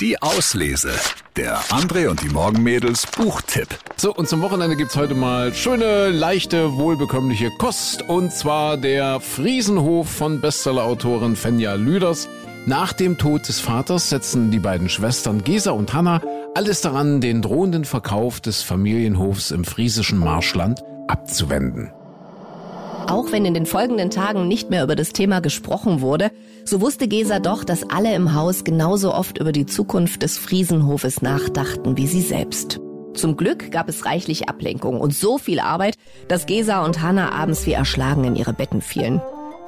Die Auslese. Der André und die Morgenmädels Buchtipp. So, und zum Wochenende gibt's heute mal schöne, leichte, wohlbekömmliche Kost. Und zwar der Friesenhof von Bestsellerautorin Fenja Lüders. Nach dem Tod des Vaters setzen die beiden Schwestern Gesa und Hanna alles daran, den drohenden Verkauf des Familienhofs im friesischen Marschland abzuwenden. Auch wenn in den folgenden Tagen nicht mehr über das Thema gesprochen wurde, so wusste Gesa doch, dass alle im Haus genauso oft über die Zukunft des Friesenhofes nachdachten wie sie selbst. Zum Glück gab es reichlich Ablenkung und so viel Arbeit, dass Gesa und Hanna abends wie erschlagen in ihre Betten fielen.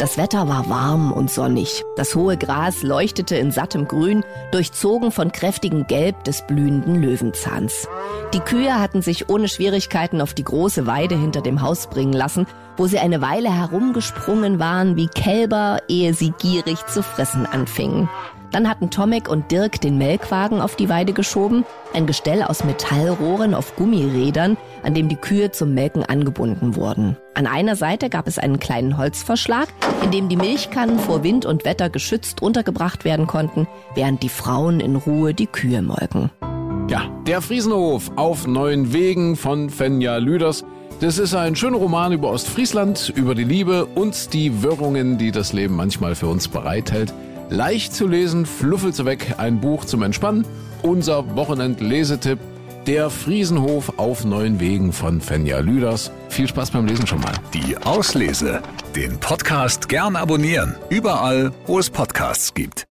Das Wetter war warm und sonnig. Das hohe Gras leuchtete in sattem Grün, durchzogen von kräftigem Gelb des blühenden Löwenzahns. Die Kühe hatten sich ohne Schwierigkeiten auf die große Weide hinter dem Haus bringen lassen, wo sie eine Weile herumgesprungen waren wie Kälber, ehe sie gierig zu fressen anfingen. Dann hatten Tomek und Dirk den Melkwagen auf die Weide geschoben, ein Gestell aus Metallrohren auf Gummirädern, an dem die Kühe zum Melken angebunden wurden. An einer Seite gab es einen kleinen Holzverschlag, in dem die Milchkannen vor Wind und Wetter geschützt untergebracht werden konnten, während die Frauen in Ruhe die Kühe molken. Ja, der Friesenhof auf neuen Wegen von Fenja Lüders. Das ist ein schöner Roman über Ostfriesland, über die Liebe und die Wirrungen, die das Leben manchmal für uns bereithält. Leicht zu lesen, fluffelt weg, ein Buch zum Entspannen. Unser Wochenend-Lesetipp, der Friesenhof auf neuen Wegen von Fenja Lüders. Viel Spaß beim Lesen schon mal. Die Auslese. Den Podcast gern abonnieren. Überall, wo es Podcasts gibt.